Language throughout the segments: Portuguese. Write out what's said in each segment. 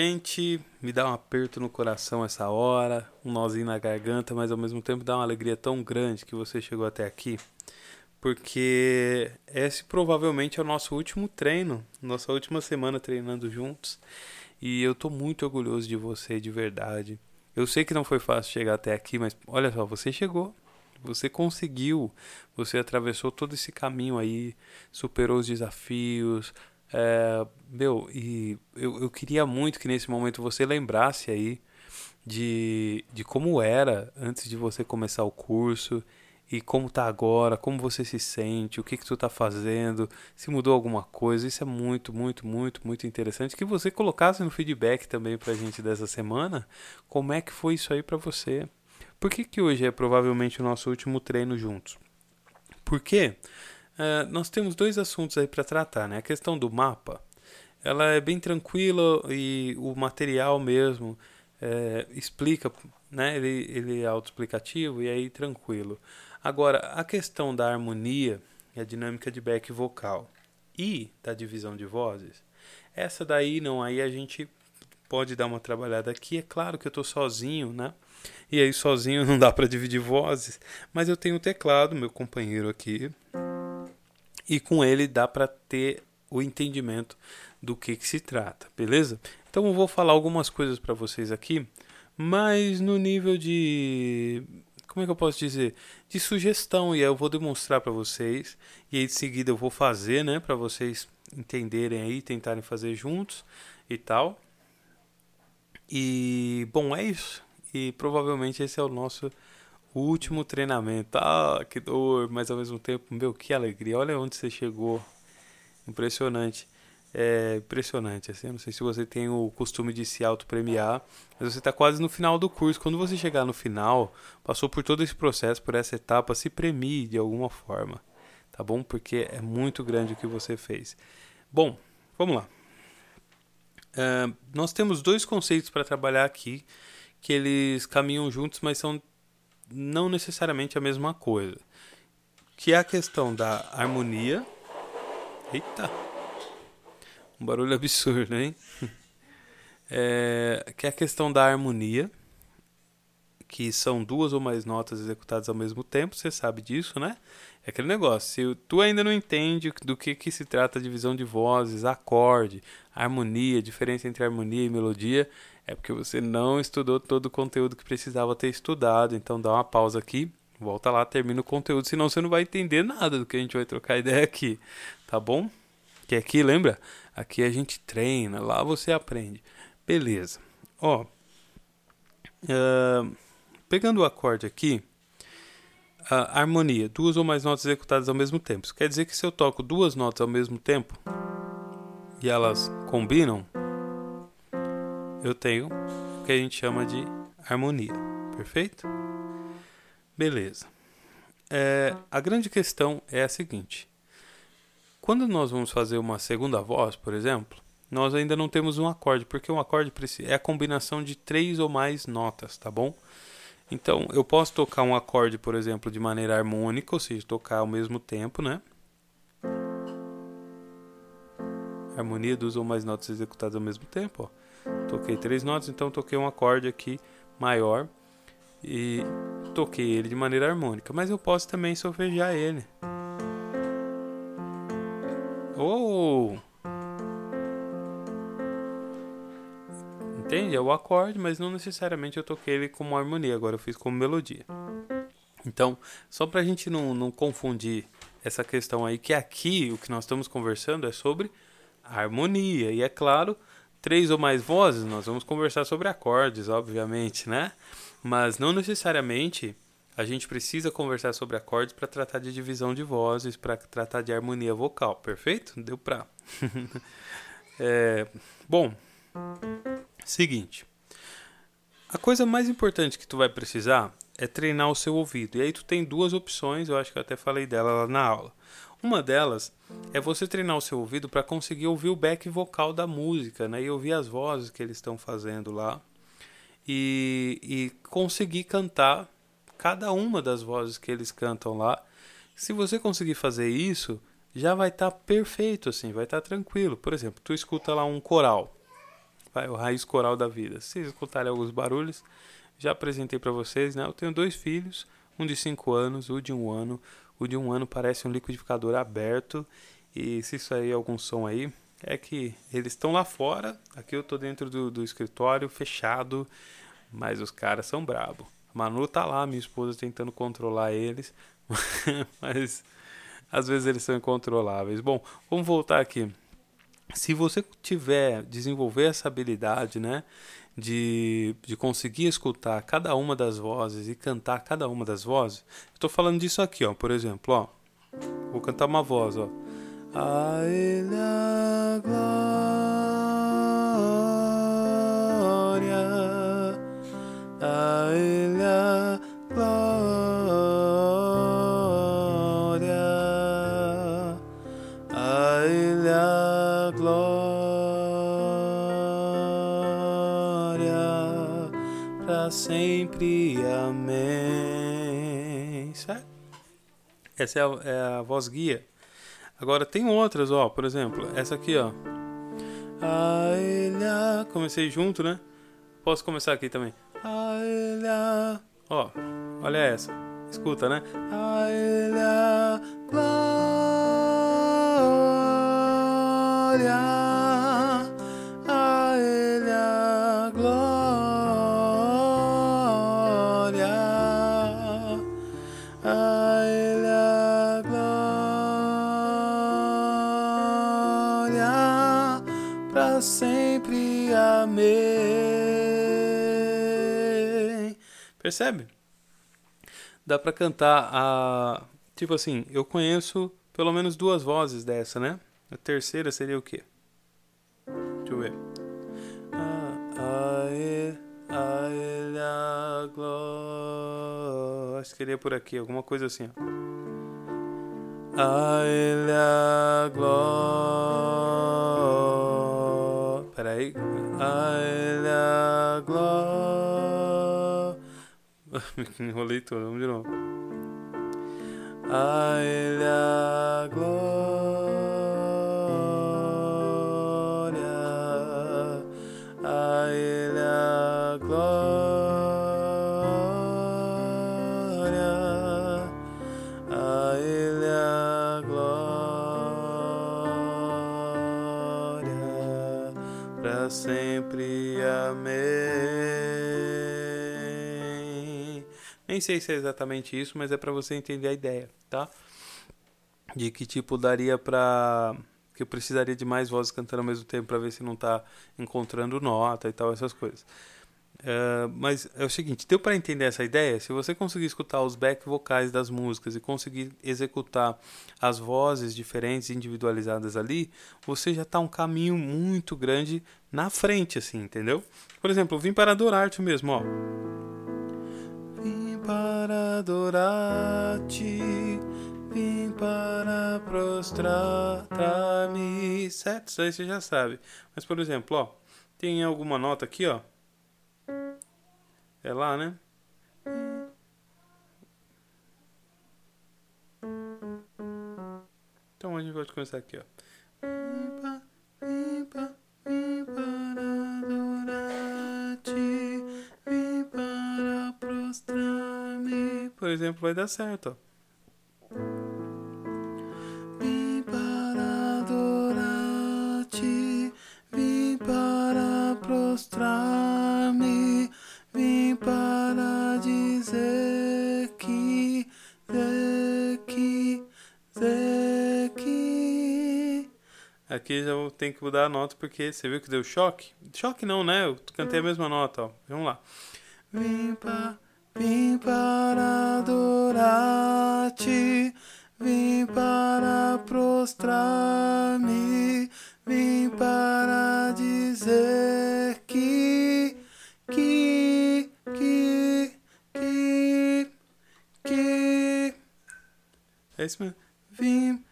Gente, me dá um aperto no coração essa hora, um nozinho na garganta, mas ao mesmo tempo dá uma alegria tão grande que você chegou até aqui, porque esse provavelmente é o nosso último treino, nossa última semana treinando juntos, e eu tô muito orgulhoso de você de verdade. Eu sei que não foi fácil chegar até aqui, mas olha só, você chegou, você conseguiu, você atravessou todo esse caminho aí, superou os desafios, é, meu, e eu, eu queria muito que nesse momento você lembrasse aí de, de como era antes de você começar o curso e como tá agora, como você se sente, o que que tu tá fazendo, se mudou alguma coisa. Isso é muito, muito, muito, muito interessante que você colocasse no feedback também pra gente dessa semana, como é que foi isso aí para você. Por que que hoje é provavelmente o nosso último treino juntos? Porque Uh, nós temos dois assuntos aí para tratar, né? A questão do mapa, ela é bem tranquila e o material mesmo é, explica, né? Ele, ele é autoexplicativo e aí tranquilo. Agora, a questão da harmonia e a dinâmica de back vocal e da divisão de vozes, essa daí não, aí a gente pode dar uma trabalhada aqui. É claro que eu estou sozinho, né? E aí sozinho não dá para dividir vozes, mas eu tenho o teclado, meu companheiro aqui, e com ele dá para ter o entendimento do que, que se trata, beleza? Então eu vou falar algumas coisas para vocês aqui, mas no nível de como é que eu posso dizer? De sugestão, e aí eu vou demonstrar para vocês, e aí de seguida eu vou fazer, né, para vocês entenderem aí, tentarem fazer juntos e tal. E bom, é isso. E provavelmente esse é o nosso o último treinamento. Ah, que dor, mas ao mesmo tempo, meu, que alegria. Olha onde você chegou. Impressionante. É impressionante. Assim, não sei se você tem o costume de se auto-premiar, mas você está quase no final do curso. Quando você chegar no final, passou por todo esse processo, por essa etapa, se premie de alguma forma. Tá bom? Porque é muito grande o que você fez. Bom, vamos lá. Uh, nós temos dois conceitos para trabalhar aqui que eles caminham juntos, mas são não necessariamente a mesma coisa. Que é a questão da harmonia. Eita! Um barulho absurdo, hein? É, que é a questão da harmonia, que são duas ou mais notas executadas ao mesmo tempo, você sabe disso, né? É aquele negócio, se tu ainda não entende do que, que se trata divisão de vozes, acorde, harmonia, diferença entre harmonia e melodia, é porque você não estudou todo o conteúdo que precisava ter estudado. Então dá uma pausa aqui, volta lá, termina o conteúdo, senão você não vai entender nada do que a gente vai trocar ideia aqui, tá bom? Que aqui, lembra? Aqui a gente treina, lá você aprende. Beleza. Ó, uh, pegando o acorde aqui, a harmonia, duas ou mais notas executadas ao mesmo tempo. Isso quer dizer que se eu toco duas notas ao mesmo tempo e elas combinam, eu tenho o que a gente chama de harmonia. Perfeito? Beleza. É, a grande questão é a seguinte: quando nós vamos fazer uma segunda voz, por exemplo, nós ainda não temos um acorde, porque um acorde é a combinação de três ou mais notas, tá bom? Então, eu posso tocar um acorde, por exemplo, de maneira harmônica, ou seja, tocar ao mesmo tempo, né? Harmonia duas ou mais notas executadas ao mesmo tempo, ó. Toquei três notas, então toquei um acorde aqui maior e toquei ele de maneira harmônica. Mas eu posso também solfejar ele. Oh! Entende? É o acorde, mas não necessariamente eu toquei ele como harmonia. Agora eu fiz como melodia. Então, só para a gente não, não confundir essa questão aí, que aqui o que nós estamos conversando é sobre harmonia. E é claro, três ou mais vozes, nós vamos conversar sobre acordes, obviamente, né? Mas não necessariamente a gente precisa conversar sobre acordes para tratar de divisão de vozes, para tratar de harmonia vocal, perfeito? Deu pra. é, bom, seguinte. A coisa mais importante que tu vai precisar é treinar o seu ouvido. E aí tu tem duas opções, eu acho que eu até falei dela lá na aula. Uma delas é você treinar o seu ouvido para conseguir ouvir o back vocal da música, né? E ouvir as vozes que eles estão fazendo lá. E, e conseguir cantar cada uma das vozes que eles cantam lá. Se você conseguir fazer isso, já vai estar tá perfeito, assim, vai estar tá tranquilo. Por exemplo, tu escuta lá um coral. vai, o raiz coral da vida. Se escutarem alguns barulhos, já apresentei para vocês, né? Eu tenho dois filhos, um de 5 anos, o de um ano. O de um ano parece um liquidificador aberto. E se isso aí é algum som aí, é que eles estão lá fora. Aqui eu tô dentro do, do escritório, fechado. Mas os caras são brabo. A Manu tá lá, minha esposa, tentando controlar eles. mas às vezes eles são incontroláveis. Bom, vamos voltar aqui. Se você tiver, desenvolver essa habilidade, né? De, de conseguir escutar cada uma das vozes e cantar cada uma das vozes. Estou falando disso aqui, ó, por exemplo, ó. Vou cantar uma voz, ó. A ele a glória, a ele a glória, para sempre, amém. Certo? Essa é a, é a voz guia. Agora tem outras, ó, por exemplo, essa aqui, ó. A ilha. Comecei junto, né? Posso começar aqui também. A ilha. Ó, olha essa. Escuta, né? A ilha. Glória. Percebe? Dá pra cantar a. Tipo assim, eu conheço pelo menos duas vozes dessa, né? A terceira seria o quê? Deixa eu ver. A, a, e, a, ele, a, gló... Acho que seria por aqui, alguma coisa assim. Ó. A ele a gló... Peraí. A ele a gló... Enrolei todo, vamos de novo. A ele a glória, Nem sei se é exatamente isso, mas é para você entender a ideia, tá? De que tipo daria pra. que eu precisaria de mais vozes cantando ao mesmo tempo para ver se não tá encontrando nota e tal, essas coisas. É, mas é o seguinte, deu para entender essa ideia? Se você conseguir escutar os back vocais das músicas e conseguir executar as vozes diferentes individualizadas ali, você já tá um caminho muito grande na frente, assim, entendeu? Por exemplo, vim para adorar-te mesmo, ó. Para adorar-te, vim para prostrar-me, certo? Isso aí você já sabe. Mas, por exemplo, ó, tem alguma nota aqui, ó. É lá, né? Então a gente pode começar aqui, ó. Por exemplo, vai dar certo. Vim para adorar-te, vim para prostrar-me, vim para dizer que, dizer que, dizer que. Aqui já tem que mudar a nota porque você viu que deu choque? Choque não, né? Eu cantei a mesma nota, ó. Vamos lá. Vim, pa, vim para adorar-te, vim para prostrar-me, vim para dizer que, que, que, que, que. É isso mesmo. Vim,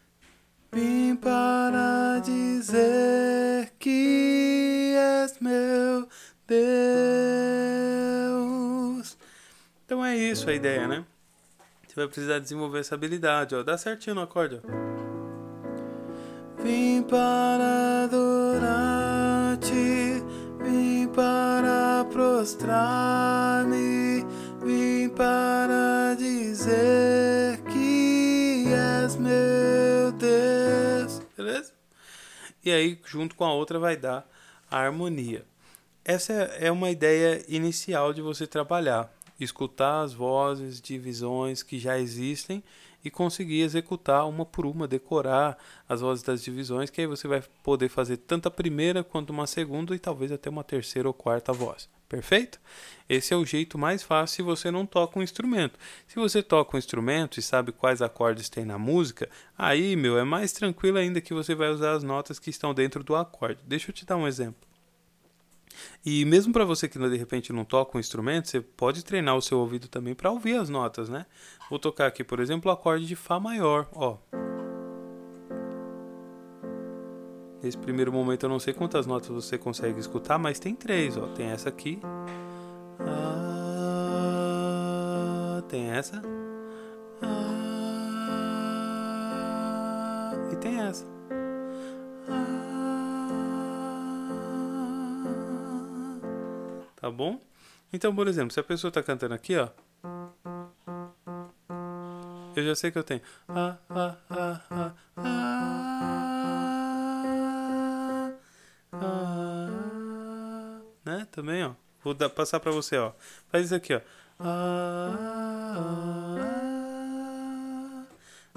Então é isso a ideia, né? Você vai precisar desenvolver essa habilidade, ó. Dá certinho no acorde, ó. Vim para adorar-te, vim prostrar-me, vim para dizer que és meu Deus. Beleza? E aí, junto com a outra, vai dar a harmonia. Essa é uma ideia inicial de você trabalhar, escutar as vozes, divisões que já existem e conseguir executar uma por uma, decorar as vozes das divisões, que aí você vai poder fazer tanto a primeira quanto uma segunda e talvez até uma terceira ou quarta voz. Perfeito? Esse é o jeito mais fácil se você não toca um instrumento. Se você toca um instrumento e sabe quais acordes tem na música, aí, meu, é mais tranquilo ainda que você vai usar as notas que estão dentro do acorde. Deixa eu te dar um exemplo. E mesmo para você que de repente não toca um instrumento, você pode treinar o seu ouvido também para ouvir as notas, né? Vou tocar aqui, por exemplo, o acorde de Fá maior, ó. Nesse primeiro momento eu não sei quantas notas você consegue escutar, mas tem três, ó. Tem essa aqui. Ah, tem essa. Ah, e tem essa. Tá bom? Então, por exemplo, se a pessoa tá cantando aqui, ó. Eu já sei que eu tenho. Ah, ah, ah, ah, ah, ah, né? Também, ó. Vou dar, passar pra você, ó. Faz isso aqui, ó. Ah,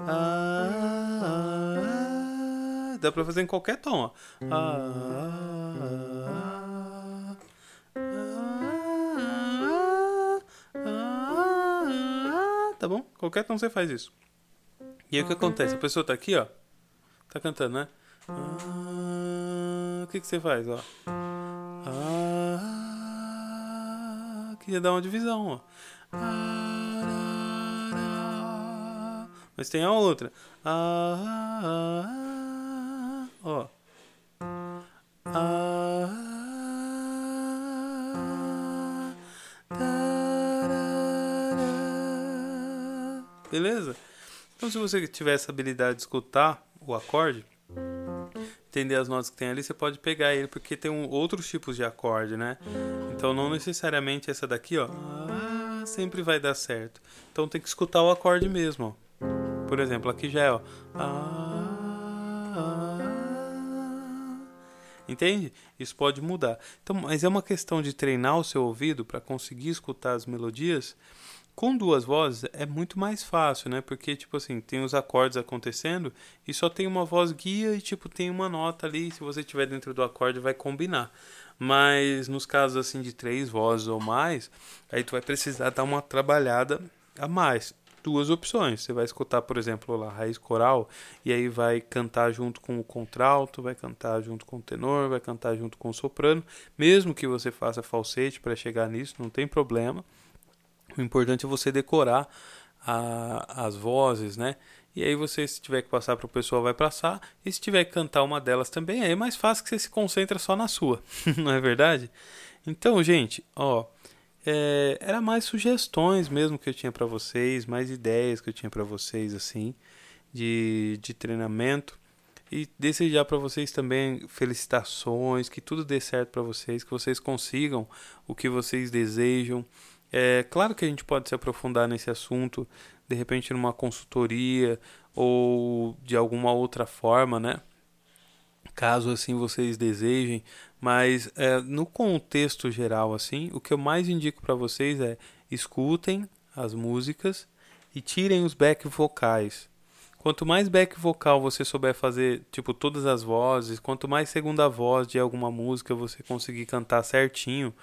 ah, ah, ah, Dá pra fazer em qualquer tom, ó. Ah, ah, tá bom? Qualquer tom você faz isso. E aí o que acontece? A pessoa tá aqui, ó. Tá cantando, né? Ah, o que, que você faz, ó? Ah, queria dar uma divisão, ó. Mas tem a outra. Ah, ó. Ah, Beleza? Então, se você tiver essa habilidade de escutar o acorde, entender as notas que tem ali, você pode pegar ele, porque tem um, outros tipos de acorde, né? Então, não necessariamente essa daqui, ó, ah, sempre vai dar certo. Então, tem que escutar o acorde mesmo, ó. Por exemplo, aqui já é, ó. Ah, ah, entende? Isso pode mudar. Então, mas é uma questão de treinar o seu ouvido para conseguir escutar as melodias com duas vozes é muito mais fácil, né? Porque, tipo assim, tem os acordes acontecendo e só tem uma voz guia e, tipo, tem uma nota ali. Se você estiver dentro do acorde, vai combinar. Mas nos casos, assim, de três vozes ou mais, aí tu vai precisar dar uma trabalhada a mais. Duas opções. Você vai escutar, por exemplo, lá, raiz coral, e aí vai cantar junto com o contralto, vai cantar junto com o tenor, vai cantar junto com o soprano. Mesmo que você faça falsete para chegar nisso, não tem problema. O importante é você decorar a, as vozes, né? E aí você, se tiver que passar para o pessoal, vai passar. E se tiver que cantar uma delas também, aí é mais fácil que você se concentra só na sua. Não é verdade? Então, gente, ó, é, era mais sugestões mesmo que eu tinha para vocês, mais ideias que eu tinha para vocês, assim, de, de treinamento. E desejar para vocês também felicitações, que tudo dê certo para vocês, que vocês consigam o que vocês desejam. É claro que a gente pode se aprofundar nesse assunto, de repente numa consultoria ou de alguma outra forma, né? Caso assim vocês desejem, mas é, no contexto geral assim, o que eu mais indico para vocês é escutem as músicas e tirem os back vocais. Quanto mais back vocal você souber fazer, tipo todas as vozes, quanto mais segunda voz de alguma música você conseguir cantar certinho,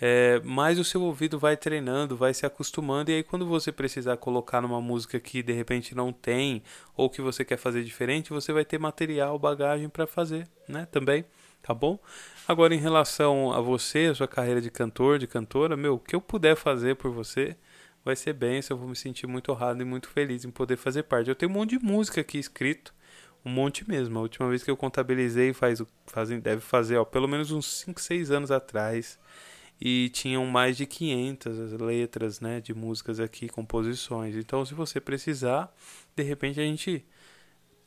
é, mais o seu ouvido vai treinando, vai se acostumando, e aí quando você precisar colocar numa música que de repente não tem, ou que você quer fazer diferente, você vai ter material, bagagem para fazer, né? Também, tá bom? Agora, em relação a você, a sua carreira de cantor, de cantora, meu, o que eu puder fazer por você vai ser bem, eu vou me sentir muito honrado e muito feliz em poder fazer parte. Eu tenho um monte de música aqui escrito, um monte mesmo. A última vez que eu contabilizei faz, faz deve fazer ó, pelo menos uns 5, 6 anos atrás e tinham mais de 500 letras, né, de músicas aqui, composições. Então, se você precisar, de repente a gente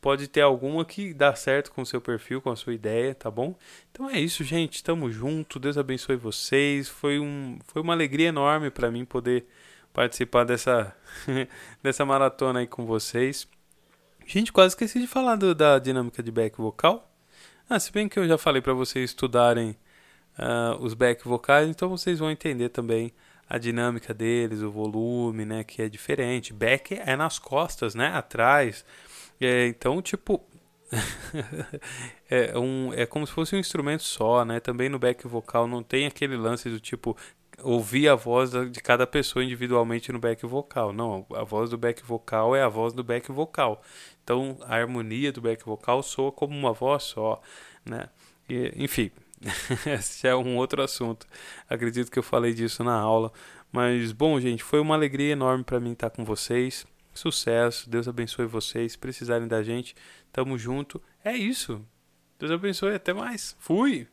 pode ter alguma que dá certo com o seu perfil, com a sua ideia, tá bom? Então é isso, gente. Tamo junto. Deus abençoe vocês. Foi, um, foi uma alegria enorme para mim poder participar dessa, dessa maratona aí com vocês. Gente, quase esqueci de falar do, da dinâmica de back vocal. Ah, se bem que eu já falei para vocês estudarem uh, os back vocais, então vocês vão entender também a dinâmica deles, o volume, né, que é diferente. Back é nas costas, né, atrás. É, então, tipo, é, um, é como se fosse um instrumento só, né? Também no back vocal não tem aquele lance do tipo ouvir a voz de cada pessoa individualmente no back vocal. Não, a voz do back vocal é a voz do back vocal. Então a harmonia do back vocal soa como uma voz só, né? E, enfim, esse é um outro assunto. Acredito que eu falei disso na aula. Mas, bom, gente, foi uma alegria enorme para mim estar com vocês. Sucesso, Deus abençoe vocês. Se precisarem da gente, tamo junto. É isso. Deus abençoe, até mais. Fui!